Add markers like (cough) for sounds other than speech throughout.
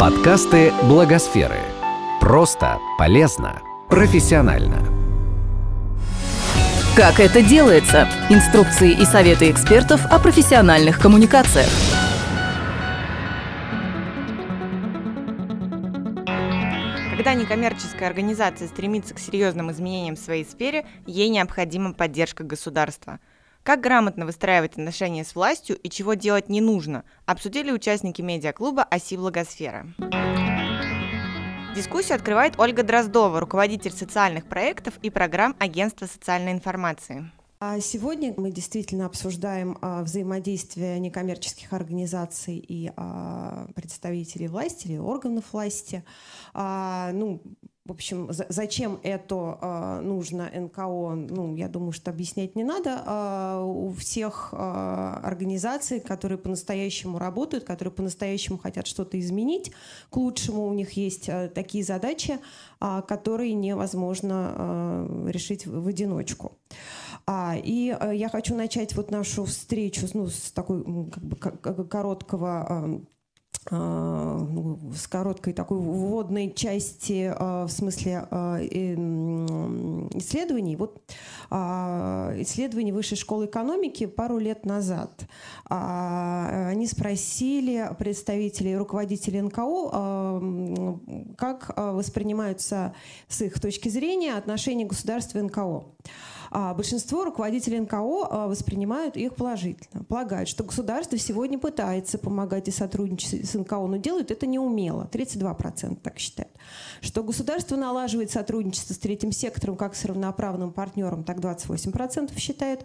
Подкасты Благосферы. Просто, полезно, профессионально. Как это делается? Инструкции и советы экспертов о профессиональных коммуникациях. Когда некоммерческая организация стремится к серьезным изменениям в своей сфере, ей необходима поддержка государства. Как грамотно выстраивать отношения с властью и чего делать не нужно, обсудили участники медиаклуба «Оси Благосфера». Дискуссию открывает Ольга Дроздова, руководитель социальных проектов и программ Агентства социальной информации. А сегодня мы действительно обсуждаем а, взаимодействие некоммерческих организаций и а, представителей власти или органов власти. Ну, в общем, зачем это нужно НКО, ну, я думаю, что объяснять не надо. У всех организаций, которые по-настоящему работают, которые по-настоящему хотят что-то изменить к лучшему, у них есть такие задачи, которые невозможно решить в одиночку. А, и э, я хочу начать вот нашу встречу ну, с такой как бы, короткого а, ну, с короткой такой вводной части а, в смысле а, исследований. Вот исследование Высшей школы экономики пару лет назад. Они спросили представителей руководителей НКО, как воспринимаются с их точки зрения отношения государства и НКО. А большинство руководителей НКО а, воспринимают их положительно. Полагают, что государство сегодня пытается помогать и сотрудничать НКО, но делают это неумело. 32% так считают. Что государство налаживает сотрудничество с третьим сектором как с равноправным партнером, так 28% считают.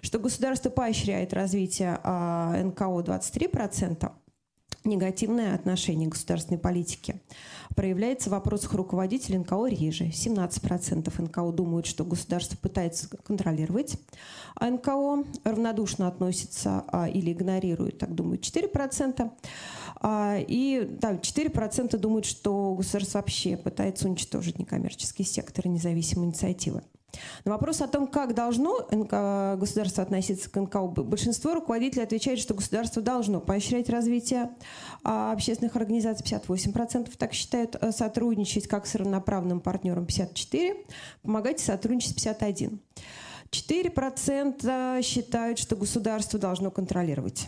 Что государство поощряет развитие а, НКО 23% негативное отношение к государственной политике проявляется в вопросах руководителей НКО реже. 17% НКО думают, что государство пытается контролировать а НКО, равнодушно относится а, или игнорирует, так думают 4%. А, и да, 4% думают, что государство вообще пытается уничтожить некоммерческий сектор и независимые инициативы. На вопрос о том, как должно государство относиться к НКО, большинство руководителей отвечает, что государство должно поощрять развитие а общественных организаций, 58% так считают, э, сотрудничать как с равноправным партнером, 54%, помогать сотрудничать, 51%. 4% считают, что государство должно контролировать.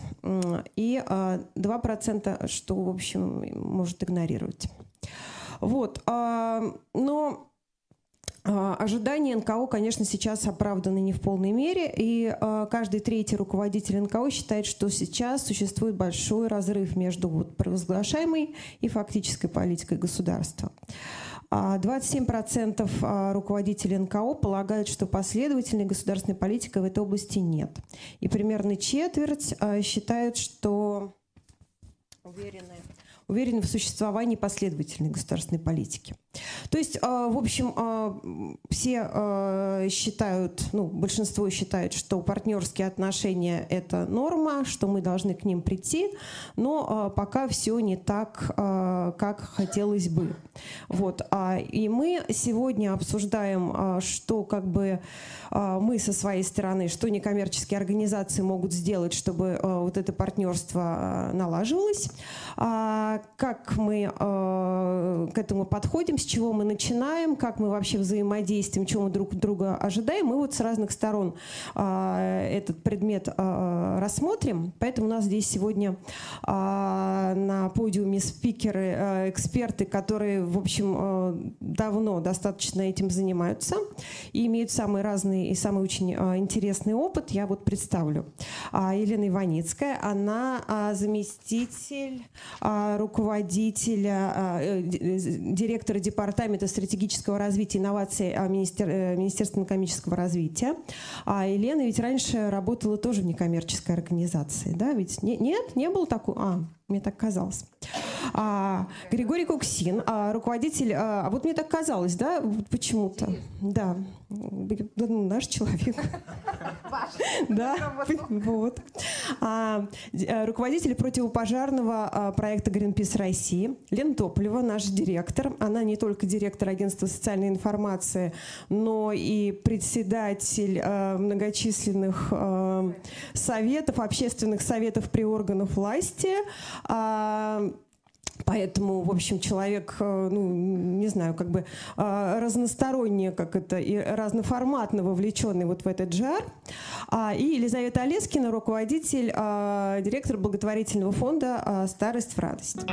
И 2% а, что, в общем, может игнорировать. Вот. А, но а, ожидания НКО, конечно, сейчас оправданы не в полной мере, и каждый третий руководитель НКО считает, что сейчас существует большой разрыв между провозглашаемой и фактической политикой государства. 27% а, руководителей НКО полагают, что последовательной государственной политики в этой области нет. И примерно четверть считают, что уверены, уверены в существовании последовательной государственной политики. То есть, а, в общем, а, все а, считают, ну, большинство считает, что партнерские отношения – это норма, что мы должны к ним прийти, но пока все не так, как хотелось бы. Вот. И мы сегодня обсуждаем, что как бы мы со своей стороны, что некоммерческие организации могут сделать, чтобы вот это партнерство налаживалось, как мы к этому подходим, с чего мы начинаем, как мы вообще взаимодействуем, чего мы друг друга ожидаем. Мы вот с разных сторон а, этот предмет а, рассмотрим. Поэтому у нас здесь сегодня а, на подиуме спикеры, а, эксперты, которые, в общем, а, давно достаточно этим занимаются и имеют самый разный и самый очень а, интересный опыт. Я вот представлю. А, Елена Иваницкая, она а, заместитель а, руководителя, а, э, директора Департамента стратегического развития и инноваций а, Министер, э, Министерства экономического развития. А Елена ведь раньше работала тоже в некоммерческой организации, да? Ведь не, нет, не было такого. А, мне так казалось. А, Григорий Куксин, а, руководитель, а, а вот мне так казалось, да, вот почему-то, да, ну, наш человек. Ваш. Да, вот. А, руководитель противопожарного проекта Greenpeace России, Лена Тополева, наш директор. Она не только директор агентства социальной информации, но и председатель многочисленных советов, общественных советов при органах власти. Поэтому, в общем, человек, э, ну, не знаю, как бы э, разносторонне, как это, и разноформатно вовлеченный вот в этот джар. А, и Елизавета Олескина, руководитель, а, директор благотворительного фонда «Старость в радость».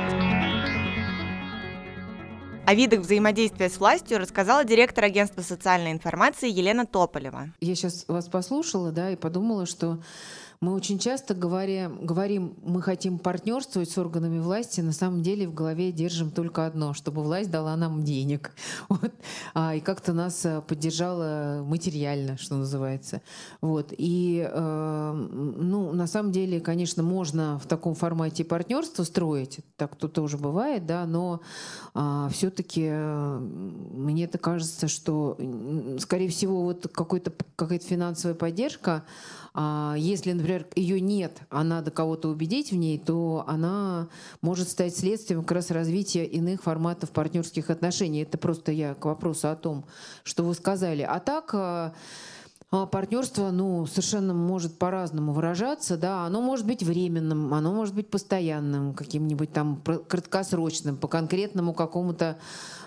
О видах взаимодействия с властью рассказала директор агентства социальной информации Елена Тополева. Я сейчас вас послушала, да, и подумала, что мы очень часто говорим, говорим, мы хотим партнерствовать с органами власти, на самом деле в голове держим только одно, чтобы власть дала нам денег. (laughs) Вот. А, и как-то нас э, поддержала материально, что называется. Вот. И э, ну, на самом деле, конечно, можно в таком формате партнерство строить, так то тоже бывает, да, но а, все-таки э, мне это кажется, что, скорее всего, вот какой-то, какая-то финансовая поддержка, если, например, ее нет, а надо кого-то убедить в ней, то она может стать следствием как раз развития иных форматов партнерских отношений. Это просто я к вопросу о том, что вы сказали. А так а, а партнерство, ну, совершенно может по-разному выражаться, да, оно может быть временным, оно может быть постоянным, каким-нибудь там краткосрочным, по конкретному какому-то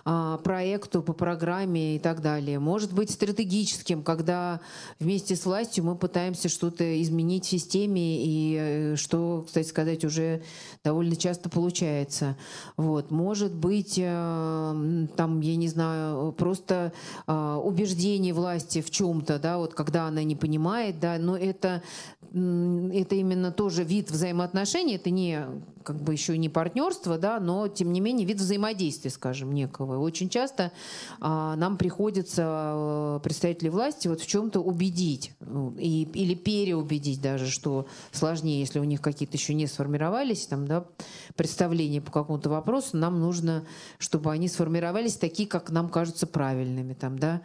а, проекту, по программе и так далее. Может быть стратегическим, когда вместе с властью мы пытаемся что-то изменить в системе, и э, что, кстати сказать, уже довольно часто получается. Вот. Может быть, э, там, я не знаю, просто а, убеждение власти в чем-то, да, вот когда она не понимает, да, но это, это именно тоже вид взаимоотношений, это не как бы еще не партнерство, да, но тем не менее вид взаимодействия, скажем, некого. Очень часто а, нам приходится а, представители власти вот в чем-то убедить ну, и, или переубедить даже, что сложнее, если у них какие-то еще не сформировались там, да, представления по какому-то вопросу, нам нужно, чтобы они сформировались такие, как нам кажутся правильными. Там, да.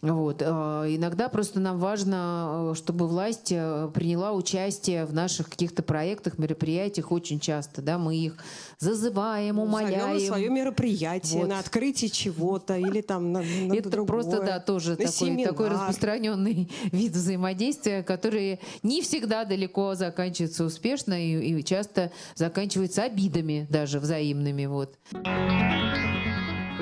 вот. А, иногда просто нам важно, чтобы власть э, приняла участие в наших каких-то проектах, мероприятиях очень часто часто, да, мы их зазываем, умоляем. Зовем свое мероприятие вот. на открытие чего-то или там на, на (laughs) Это другое, просто, да, тоже такой, такой распространенный (laughs) вид взаимодействия, который не всегда далеко заканчивается успешно и, и часто заканчивается обидами даже взаимными, вот.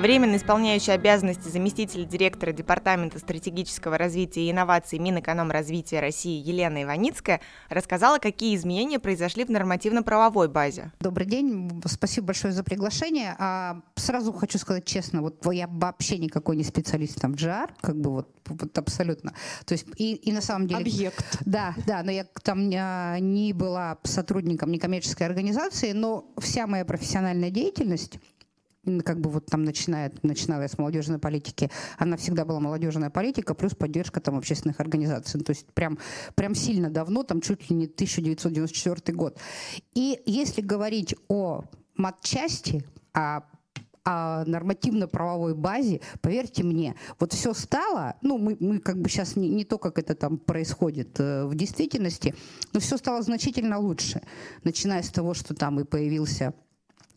Временно исполняющий обязанности заместителя директора Департамента стратегического развития и инноваций Минэкономразвития России Елена Иваницкая рассказала, какие изменения произошли в нормативно-правовой базе. Добрый день, спасибо большое за приглашение. А сразу хочу сказать честно, вот я вообще никакой не специалист там в GR, как бы вот, вот абсолютно. То есть и, и на самом деле... Объект. Да, да, но я там не была сотрудником некоммерческой организации, но вся моя профессиональная деятельность как бы вот там начинает, начинала я с молодежной политики, она всегда была молодежная политика, плюс поддержка там общественных организаций. Ну, то есть прям, прям сильно давно, там чуть ли не 1994 год. И если говорить о матчасти, о о нормативно-правовой базе, поверьте мне, вот все стало, ну, мы, мы как бы сейчас не, не то, как это там происходит э, в действительности, но все стало значительно лучше, начиная с того, что там и появился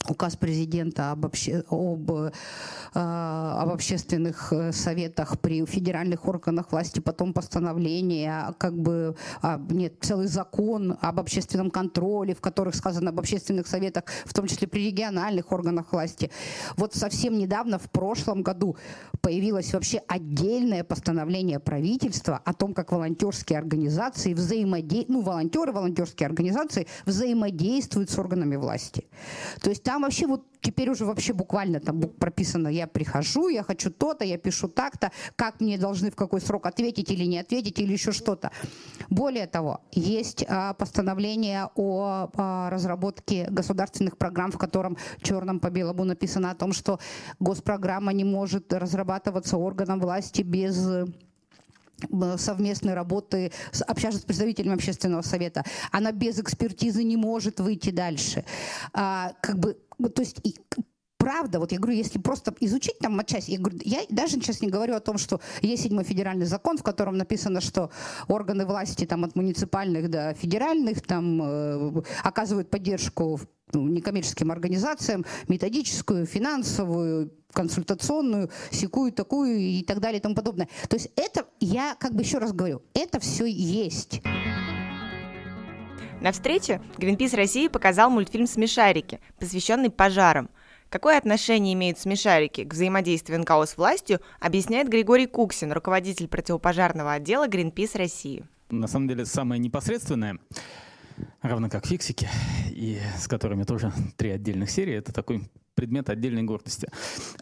указ президента об, обще, об, э, об общественных э, советах при федеральных органах власти, потом постановление, как бы а, нет, целый закон об общественном контроле, в которых сказано об общественных советах, в том числе при региональных органах власти. Вот совсем недавно, в прошлом году, появилось вообще отдельное постановление правительства о том, как волонтерские организации взаимодействуют, ну, волонтеры, волонтерские организации взаимодействуют с органами власти. То есть там вообще вот теперь уже вообще буквально там прописано, я прихожу, я хочу то-то, я пишу так-то, как мне должны в какой срок ответить или не ответить, или еще что-то. Более того, есть а, постановление о а, разработке государственных программ, в котором черным по белому написано о том, что госпрограмма не может разрабатываться органом власти без совместной работы, общаться с представителями общественного совета. Она без экспертизы не может выйти дальше. А, как бы, то есть правда, вот я говорю, если просто изучить там отчасти, я, говорю, я даже сейчас не говорю о том, что есть седьмой федеральный закон, в котором написано, что органы власти там от муниципальных до федеральных там э, оказывают поддержку ну, некоммерческим организациям, методическую, финансовую, консультационную, секую, такую и так далее и тому подобное. То есть это, я как бы еще раз говорю, это все есть. На встрече Greenpeace России показал мультфильм «Смешарики», посвященный пожарам. Какое отношение имеют смешарики к взаимодействию НКО с властью, объясняет Григорий Куксин, руководитель противопожарного отдела Greenpeace России. На самом деле самое непосредственное, равно как фиксики, и с которыми тоже три отдельных серии, это такой предмет отдельной гордости.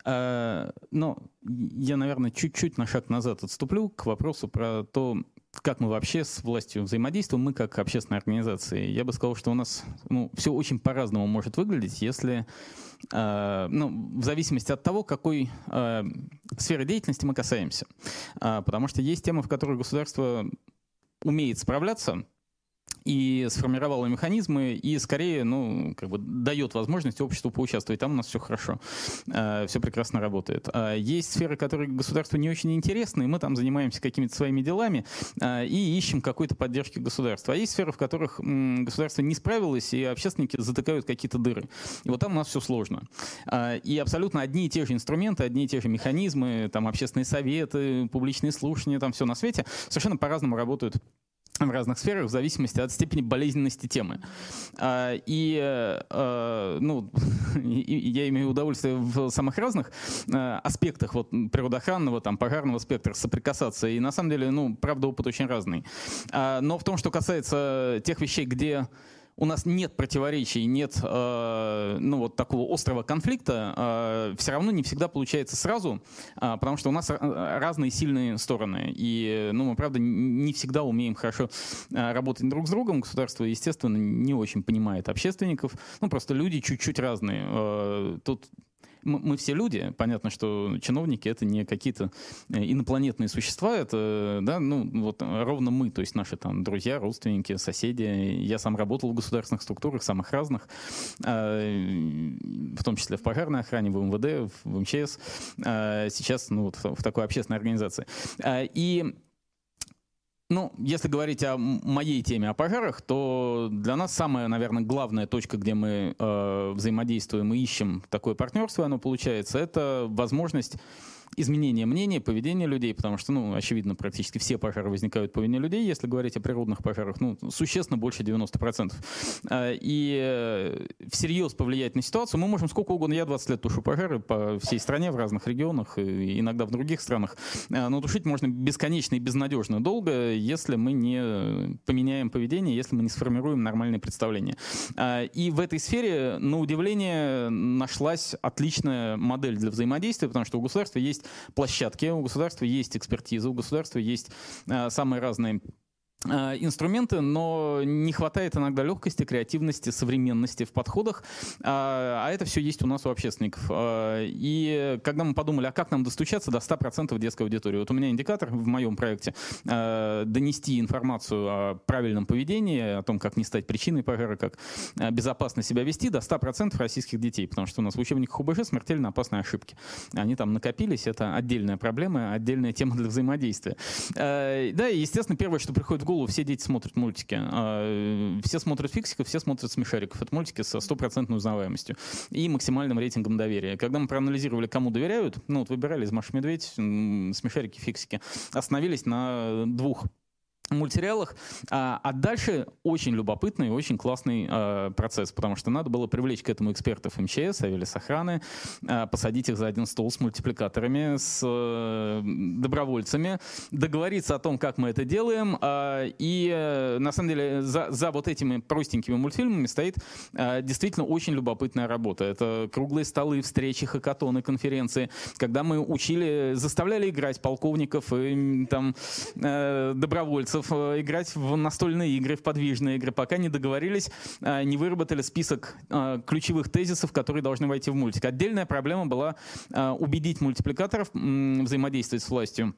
А, но я, наверное, чуть-чуть на шаг назад отступлю к вопросу про то, как мы вообще с властью взаимодействуем, мы как общественная организация. Я бы сказал, что у нас ну, все очень по-разному может выглядеть, если э, ну, в зависимости от того, какой э, сферы деятельности мы касаемся. Э, потому что есть темы, в которых государство умеет справляться, и сформировала механизмы, и скорее, ну, как бы дает возможность обществу поучаствовать. Там у нас все хорошо, э, все прекрасно работает. А есть сферы, которые государству не очень интересны, и мы там занимаемся какими-то своими делами э, и ищем какой-то поддержки государства. А есть сферы, в которых государство не справилось, и общественники затыкают какие-то дыры. И вот там у нас все сложно. Э, и абсолютно одни и те же инструменты, одни и те же механизмы, там общественные советы, публичные слушания, там все на свете совершенно по-разному работают в разных сферах в зависимости от степени болезненности темы. А, и, а, ну, (laughs) я имею удовольствие в самых разных а, аспектах вот, природоохранного, там, пожарного спектра соприкасаться. И на самом деле, ну, правда, опыт очень разный. Но в том, что касается тех вещей, где у нас нет противоречий, нет э, ну, вот такого острого конфликта, э, все равно не всегда получается сразу, э, потому что у нас разные сильные стороны. И ну, мы, правда, не всегда умеем хорошо э, работать друг с другом. Государство, естественно, не очень понимает общественников. Ну, просто люди чуть-чуть разные. Э, тут мы все люди, понятно, что чиновники это не какие-то э, инопланетные существа, это, да, ну, вот ровно мы, то есть наши там друзья, родственники, соседи. Я сам работал в государственных структурах, самых разных, а, в том числе в пожарной охране, в МВД, в МЧС, а, сейчас, ну, вот в такой общественной организации. А, и ну, если говорить о моей теме о пожарах, то для нас самая, наверное, главная точка, где мы э, взаимодействуем и ищем такое партнерство, оно получается, это возможность изменение мнения, поведения людей, потому что, ну, очевидно, практически все пожары возникают по вине людей, если говорить о природных пожарах, ну, существенно больше 90%. А, и э, всерьез повлиять на ситуацию мы можем сколько угодно. Я 20 лет тушу пожары по всей стране, в разных регионах, и иногда в других странах. А, но тушить можно бесконечно и безнадежно долго, если мы не поменяем поведение, если мы не сформируем нормальные представления. А, и в этой сфере, на удивление, нашлась отличная модель для взаимодействия, потому что у государства есть площадки, у государства есть экспертиза, у государства есть э, самые разные инструменты, но не хватает иногда легкости, креативности, современности в подходах, а, а это все есть у нас у общественников. Э, и когда мы подумали, а как нам достучаться до 100% детской аудитории? Вот у меня индикатор в моем проекте э, донести информацию о правильном поведении, о том, как не стать причиной пожара, как безопасно себя вести до 100% российских детей, потому что у нас в учебниках УБЖ смертельно опасные ошибки. Они там накопились, это отдельная проблема, отдельная тема для взаимодействия. Да, и, естественно, первое, что приходит в голову, голову, все дети смотрят мультики. А, все смотрят фиксиков, все смотрят смешариков. Это мультики со стопроцентной узнаваемостью и максимальным рейтингом доверия. Когда мы проанализировали, кому доверяют, ну вот выбирали из Маши Медведь, смешарики, фиксики, остановились на двух мультсериалах. А, а дальше очень любопытный, очень классный а, процесс, потому что надо было привлечь к этому экспертов МЧС, Авелис охраны, а, посадить их за один стол с мультипликаторами, с а, добровольцами, договориться о том, как мы это делаем. А, и а, на самом деле за, за вот этими простенькими мультфильмами стоит действительно очень любопытная работа. Это круглые столы, встречи, хакатоны, конференции, когда мы учили, заставляли играть полковников и там а, добровольцев, месяцев э, играть в настольные игры, в подвижные игры, пока не договорились, э, не выработали список э, ключевых тезисов, которые должны войти в мультик. Отдельная проблема была убедить мультипликаторов взаимодействовать с властью.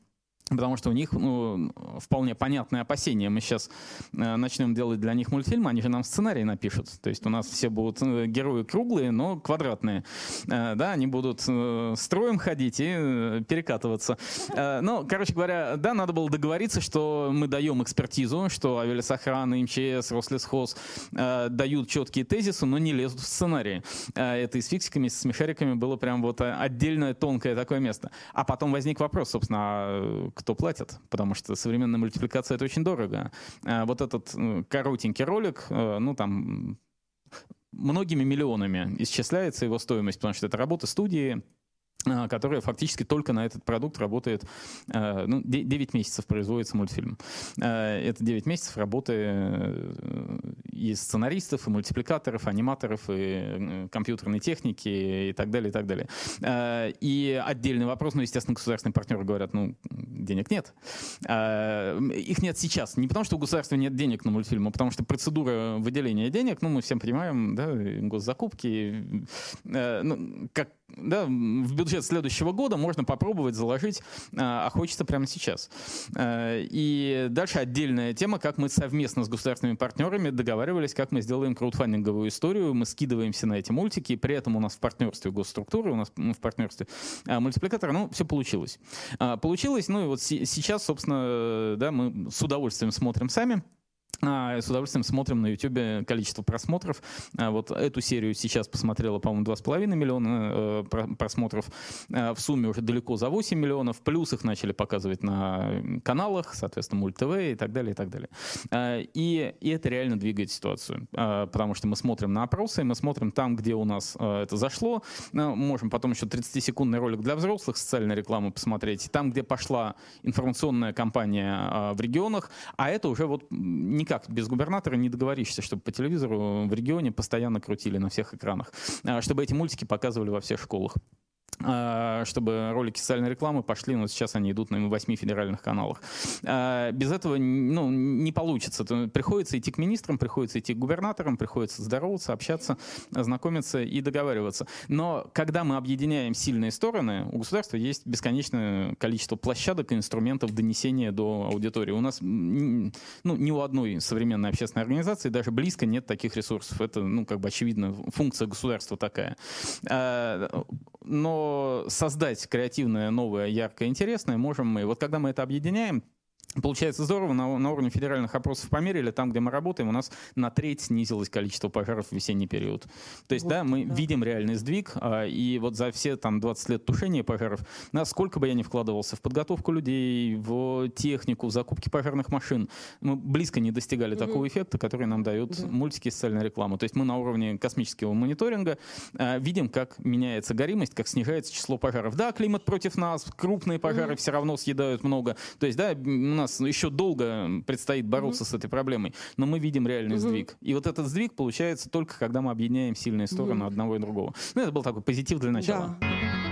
Потому что у них ну, вполне понятные опасения. Мы сейчас э, начнем делать для них мультфильм, они же нам сценарий напишут. То есть у нас все будут э, герои круглые, но квадратные. Э, да, они будут э, строем ходить и э, перекатываться. Э, ну, короче говоря, да, надо было договориться, что мы даем экспертизу, что авиасохрана, МЧС, Рослесхоз э, дают четкие тезисы, но не лезут в сценарии. Э, это и с фиксиками, с смешариками было прям вот отдельное тонкое такое место. А потом возник вопрос, собственно, а кто платит, потому что современная мультипликация — это очень дорого. А вот этот коротенький ролик, э, ну там многими миллионами исчисляется его стоимость, потому что это работа студии, которая фактически только на этот продукт работает, а, ну, 9 месяцев производится мультфильм. А, это 9 месяцев работы э, и сценаристов, и мультипликаторов, и аниматоров, и компьютерной техники, и так далее, и так далее. И отдельный вопрос, ну, естественно, государственные партнеры говорят, ну, денег нет. Их нет сейчас. Не потому, что у государства нет денег на мультфильм, а потому что процедура выделения денег, ну, мы всем понимаем, да, госзакупки, э, ну, как да, в бюджет следующего года можно попробовать заложить, а, а хочется прямо сейчас. А, и дальше отдельная тема, как мы совместно с государственными партнерами договаривались, как мы сделаем краудфандинговую историю, мы скидываемся на эти мультики, и при этом у нас в партнерстве госструктуры, у нас в партнерстве а, мультипликатора, ну, все получилось. Получилось, ну и вот сейчас, собственно, да, мы с удовольствием смотрим сами, с удовольствием смотрим на YouTube количество просмотров. А, вот эту серию сейчас посмотрела, по-моему, 2,5 миллиона э, просмотров. А, в сумме уже далеко за 8 миллионов. Плюс их начали показывать на каналах, соответственно, Мульт ТВ и так далее, и так далее. И, и это реально двигает ситуацию. Потому что мы смотрим на опросы, мы смотрим там, где у нас это зашло. Можем потом еще 30-секундный ролик для взрослых, социальной рекламы посмотреть. Там, где пошла информационная кампания в регионах, а это уже вот никак без губернатора не договоришься, чтобы по телевизору в регионе постоянно крутили на всех экранах, а, чтобы эти мультики показывали во всех школах. А, чтобы ролики социальной рекламы пошли, но сейчас они идут на восьми федеральных каналах. А, без этого ну, не получится. Приходится идти к министрам, приходится идти к губернаторам, приходится здороваться, общаться, знакомиться и договариваться. Но когда мы объединяем сильные стороны, у государства есть бесконечное количество площадок и инструментов донесения до аудитории. У нас ну, ни у одной современной общественной организации даже близко нет таких ресурсов. Это, ну, как бы очевидно, функция государства такая. А, создать креативное, новое, яркое, интересное можем мы. Вот когда мы это объединяем, Получается здорово, на, на уровне федеральных опросов померили, там, где мы работаем, у нас на треть снизилось количество пожаров в весенний период. То есть, вот, да, мы да. видим реальный сдвиг, а, и вот за все там 20 лет тушения пожаров, насколько бы я ни вкладывался в подготовку людей, в технику, в закупки пожарных машин, мы близко не достигали угу. такого эффекта, который нам дают да. мультики и социальная реклама. То есть мы на уровне космического мониторинга а, видим, как меняется горимость, как снижается число пожаров. Да, климат против нас, крупные пожары угу. все равно съедают много. То есть, да, у нас еще долго предстоит бороться mm-hmm. с этой проблемой, но мы видим реальный mm-hmm. сдвиг. И вот этот сдвиг получается только, когда мы объединяем сильные стороны mm-hmm. одного и другого. Ну, это был такой позитив для начала. Да.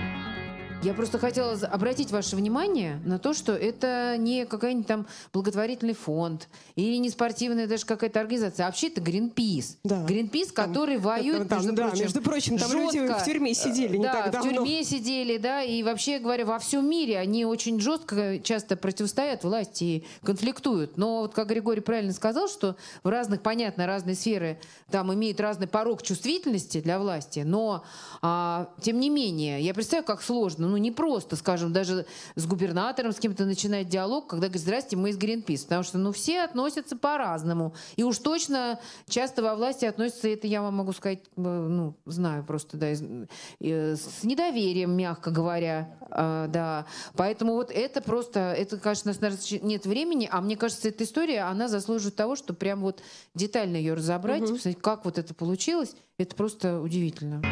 Я просто хотела обратить ваше внимание на то, что это не какой-нибудь там благотворительный фонд или не спортивная даже какая-то организация, а вообще это Greenpeace. Да. Greenpeace, который там, воюет, там, между, да, прочим, между прочим, там жестко. люди в тюрьме сидели не да, так давно. в тюрьме сидели, да, и вообще говоря, во всем мире они очень жестко часто противостоят власти и конфликтуют. Но вот как Григорий правильно сказал, что в разных, понятно, разные сферы там имеют разный порог чувствительности для власти, но а, тем не менее, я представляю, как сложно ну, не просто, скажем, даже с губернатором с кем-то начинать диалог, когда говорит, здрасте, мы из Гринпис, потому что, ну, все относятся по-разному. И уж точно часто во власти относятся, это я вам могу сказать, э, ну, знаю просто, да, э, с недоверием, мягко говоря, а, да. Поэтому вот это просто, это, конечно, у нас нет времени, а мне кажется, эта история, она заслуживает того, что прям вот детально ее разобрать, угу. посмотреть, как вот это получилось, это просто удивительно.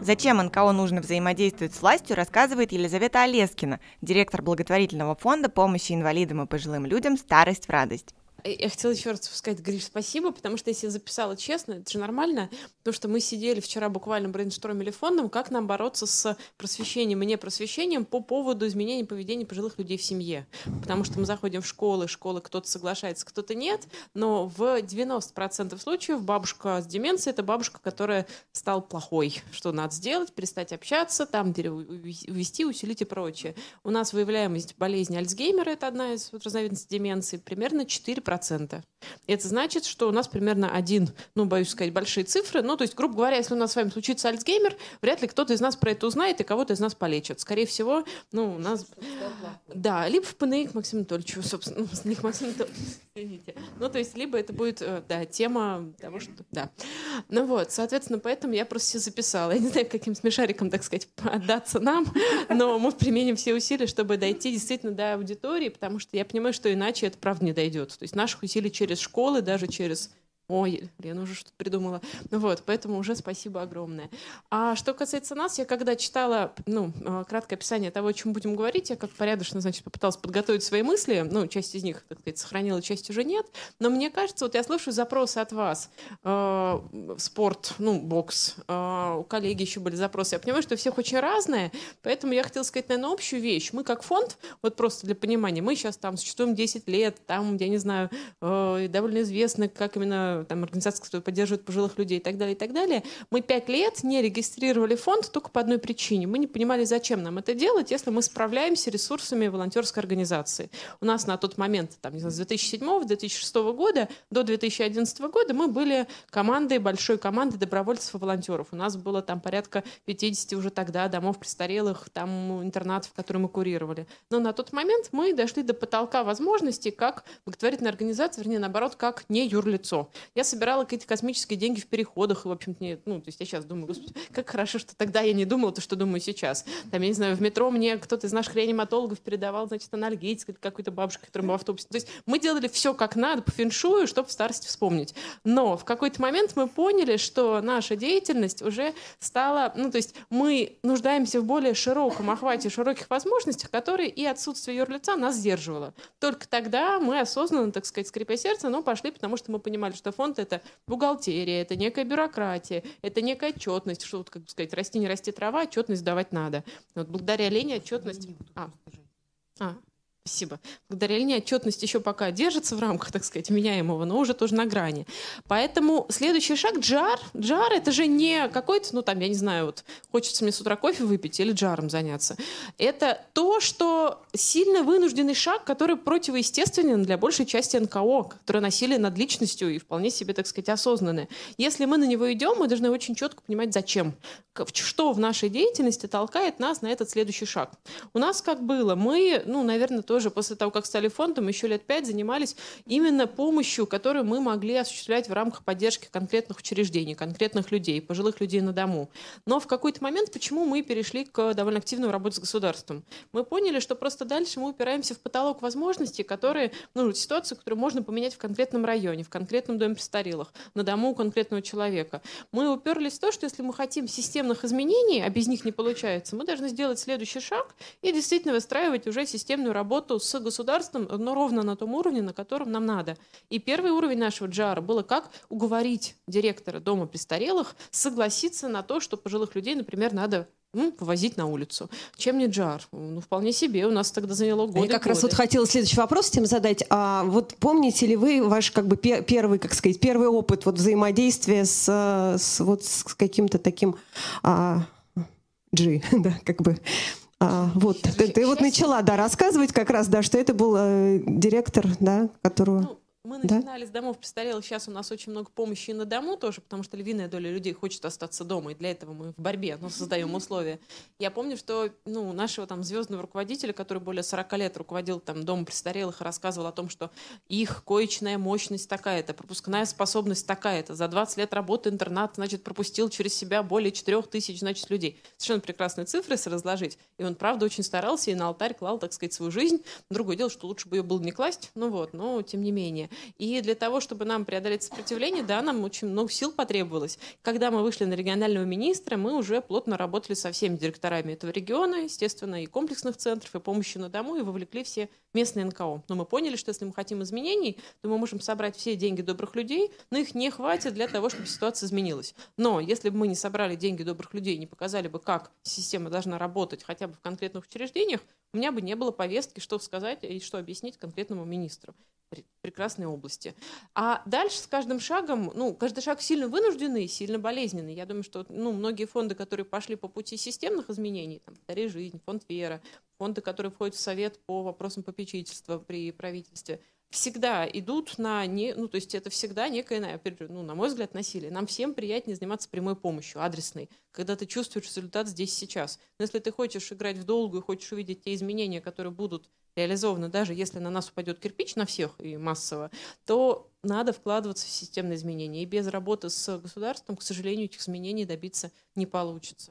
Зачем НКО нужно взаимодействовать с властью, рассказывает Елизавета Олескина, директор благотворительного фонда помощи инвалидам и пожилым людям «Старость в радость». Я хотела еще раз сказать, Гриш, спасибо, потому что если я записала честно, это же нормально, потому что мы сидели вчера буквально брейнштормили фондом, как нам бороться с просвещением и непросвещением по поводу изменения поведения пожилых людей в семье. Потому что мы заходим в школы, школы кто-то соглашается, кто-то нет, но в 90% случаев бабушка с деменцией — это бабушка, которая стала плохой. Что надо сделать? Перестать общаться, там увести, усилить и прочее. У нас выявляемость болезни Альцгеймера — это одна из разновидностей деменции, примерно 4 процента. Это значит, что у нас примерно один, ну, боюсь сказать, большие цифры. Ну, то есть, грубо говоря, если у нас с вами случится Альцгеймер, вряд ли кто-то из нас про это узнает и кого-то из нас полечит. Скорее всего, ну, у нас... Да, либо в ПНИ к Максиму Анатольевичу, собственно, ну, к Максиму извините. Ну, то есть, либо это будет, э, да, тема того, что... Да. Ну вот, соответственно, поэтому я просто все записала. Я не знаю, каким смешариком, так сказать, отдаться нам, но мы применим все усилия, чтобы дойти действительно до аудитории, потому что я понимаю, что иначе это правда не дойдет. То есть наших усилий через школы, даже через Ой, Лена уже что-то придумала. Ну вот, поэтому уже спасибо огромное. А что касается нас, я когда читала, ну, э, краткое описание того, о чем будем говорить, я как порядочно, значит, попыталась подготовить свои мысли. Ну, часть из них, так сказать, сохранила, часть уже нет. Но мне кажется, вот я слышу запросы от вас. Э, спорт, ну, бокс. Э, у коллеги еще были запросы. Я понимаю, что у всех очень разное, поэтому я хотела сказать, наверное, общую вещь. Мы как фонд, вот просто для понимания, мы сейчас там существуем 10 лет, там, я не знаю, э, довольно известны, как именно там, организации, которые поддерживают пожилых людей и так далее, и так далее. Мы пять лет не регистрировали фонд только по одной причине. Мы не понимали, зачем нам это делать, если мы справляемся ресурсами волонтерской организации. У нас на тот момент, там, не знаю, с 2007-2006 года до 2011 года мы были командой, большой командой добровольцев и волонтеров. У нас было там порядка 50 уже тогда домов престарелых, там интернатов, которые мы курировали. Но на тот момент мы дошли до потолка возможностей как благотворительная организация, вернее, наоборот, как не юрлицо. Я собирала какие-то космические деньги в переходах, и, в общем-то, не, ну, то есть я сейчас думаю, господи, (laughs) как хорошо, что тогда я не думала то, что думаю сейчас. Там, я не знаю, в метро мне кто-то из наших реаниматологов передавал, значит, анальгетик какой-то бабушке, которая была в автобусе. То есть мы делали все как надо, по феншую, чтобы в старости вспомнить. Но в какой-то момент мы поняли, что наша деятельность уже стала, ну, то есть мы нуждаемся в более широком охвате, широких возможностях, которые и отсутствие юрлица нас сдерживало. Только тогда мы осознанно, так сказать, скрипя сердце, но пошли, потому что мы понимали, что фонд — это бухгалтерия, это некая бюрократия, это некая отчетность, что, вот, как бы сказать, расти, не расти трава, отчетность давать надо. Вот благодаря Лене отчетность... А, а, Спасибо. Благодаря линии отчетность еще пока держится в рамках, так сказать, меняемого, но уже тоже на грани. Поэтому следующий шаг — джар. Джар — это же не какой-то, ну там, я не знаю, вот хочется мне с утра кофе выпить или джаром заняться. Это то, что сильно вынужденный шаг, который противоестественен для большей части НКО, которые носили над личностью и вполне себе, так сказать, осознанные. Если мы на него идем, мы должны очень четко понимать, зачем. Что в нашей деятельности толкает нас на этот следующий шаг. У нас как было? Мы, ну, наверное, тоже тоже после того, как стали фондом, еще лет пять занимались именно помощью, которую мы могли осуществлять в рамках поддержки конкретных учреждений, конкретных людей, пожилых людей на дому. Но в какой-то момент почему мы перешли к довольно активной работе с государством? Мы поняли, что просто дальше мы упираемся в потолок возможностей, которые, ну, ситуацию, которую можно поменять в конкретном районе, в конкретном доме престарелых, на дому конкретного человека. Мы уперлись в то, что если мы хотим системных изменений, а без них не получается, мы должны сделать следующий шаг и действительно выстраивать уже системную работу работу с государством, но ровно на том уровне, на котором нам надо. И первый уровень нашего джара было как уговорить директора дома престарелых согласиться на то, что пожилых людей, например, надо ну, повозить на улицу. Чем не джар? Ну, вполне себе. У нас тогда заняло годы. Я как годы. раз вот хотела следующий вопрос этим задать. А вот помните ли вы ваш как бы первый, как сказать, первый опыт вот взаимодействия с, с вот с каким-то таким а, G, (laughs) да, как бы а, вот, ты, ты вот начала, да, рассказывать как раз, да, что это был э, директор, да, которого... Ну, мы начинали да? с домов престарелых. Сейчас у нас очень много помощи и на дому тоже, потому что львиная доля людей хочет остаться дома, и для этого мы в борьбе но создаем условия. Я помню, что ну, нашего там звездного руководителя, который более 40 лет руководил там домом престарелых, рассказывал о том, что их коечная мощность такая-то, пропускная способность такая-то. За 20 лет работы интернат, значит, пропустил через себя более 4 тысяч, значит, людей. Совершенно прекрасные цифры, если разложить. И он, правда, очень старался и на алтарь клал, так сказать, свою жизнь. Другое дело, что лучше бы ее было не класть, ну вот, но тем не менее. И для того, чтобы нам преодолеть сопротивление, да, нам очень много сил потребовалось. Когда мы вышли на регионального министра, мы уже плотно работали со всеми директорами этого региона, естественно, и комплексных центров, и помощи на дому, и вовлекли все местные НКО. Но мы поняли, что если мы хотим изменений, то мы можем собрать все деньги добрых людей, но их не хватит для того, чтобы ситуация изменилась. Но если бы мы не собрали деньги добрых людей, не показали бы, как система должна работать хотя бы в конкретных учреждениях, у меня бы не было повестки, что сказать и что объяснить конкретному министру прекрасной области. А дальше с каждым шагом, ну, каждый шаг сильно вынужденный, сильно болезненный. Я думаю, что ну, многие фонды, которые пошли по пути системных изменений, там, «Дари жизнь», фонд «Вера», фонды, которые входят в совет по вопросам попечительства при правительстве, всегда идут на, не, ну, то есть это всегда некое, ну, на мой взгляд, насилие. Нам всем приятнее заниматься прямой помощью, адресной, когда ты чувствуешь результат здесь сейчас. Но если ты хочешь играть в долгую, хочешь увидеть те изменения, которые будут реализованы, даже если на нас упадет кирпич на всех и массово, то надо вкладываться в системные изменения. И без работы с государством, к сожалению, этих изменений добиться не получится.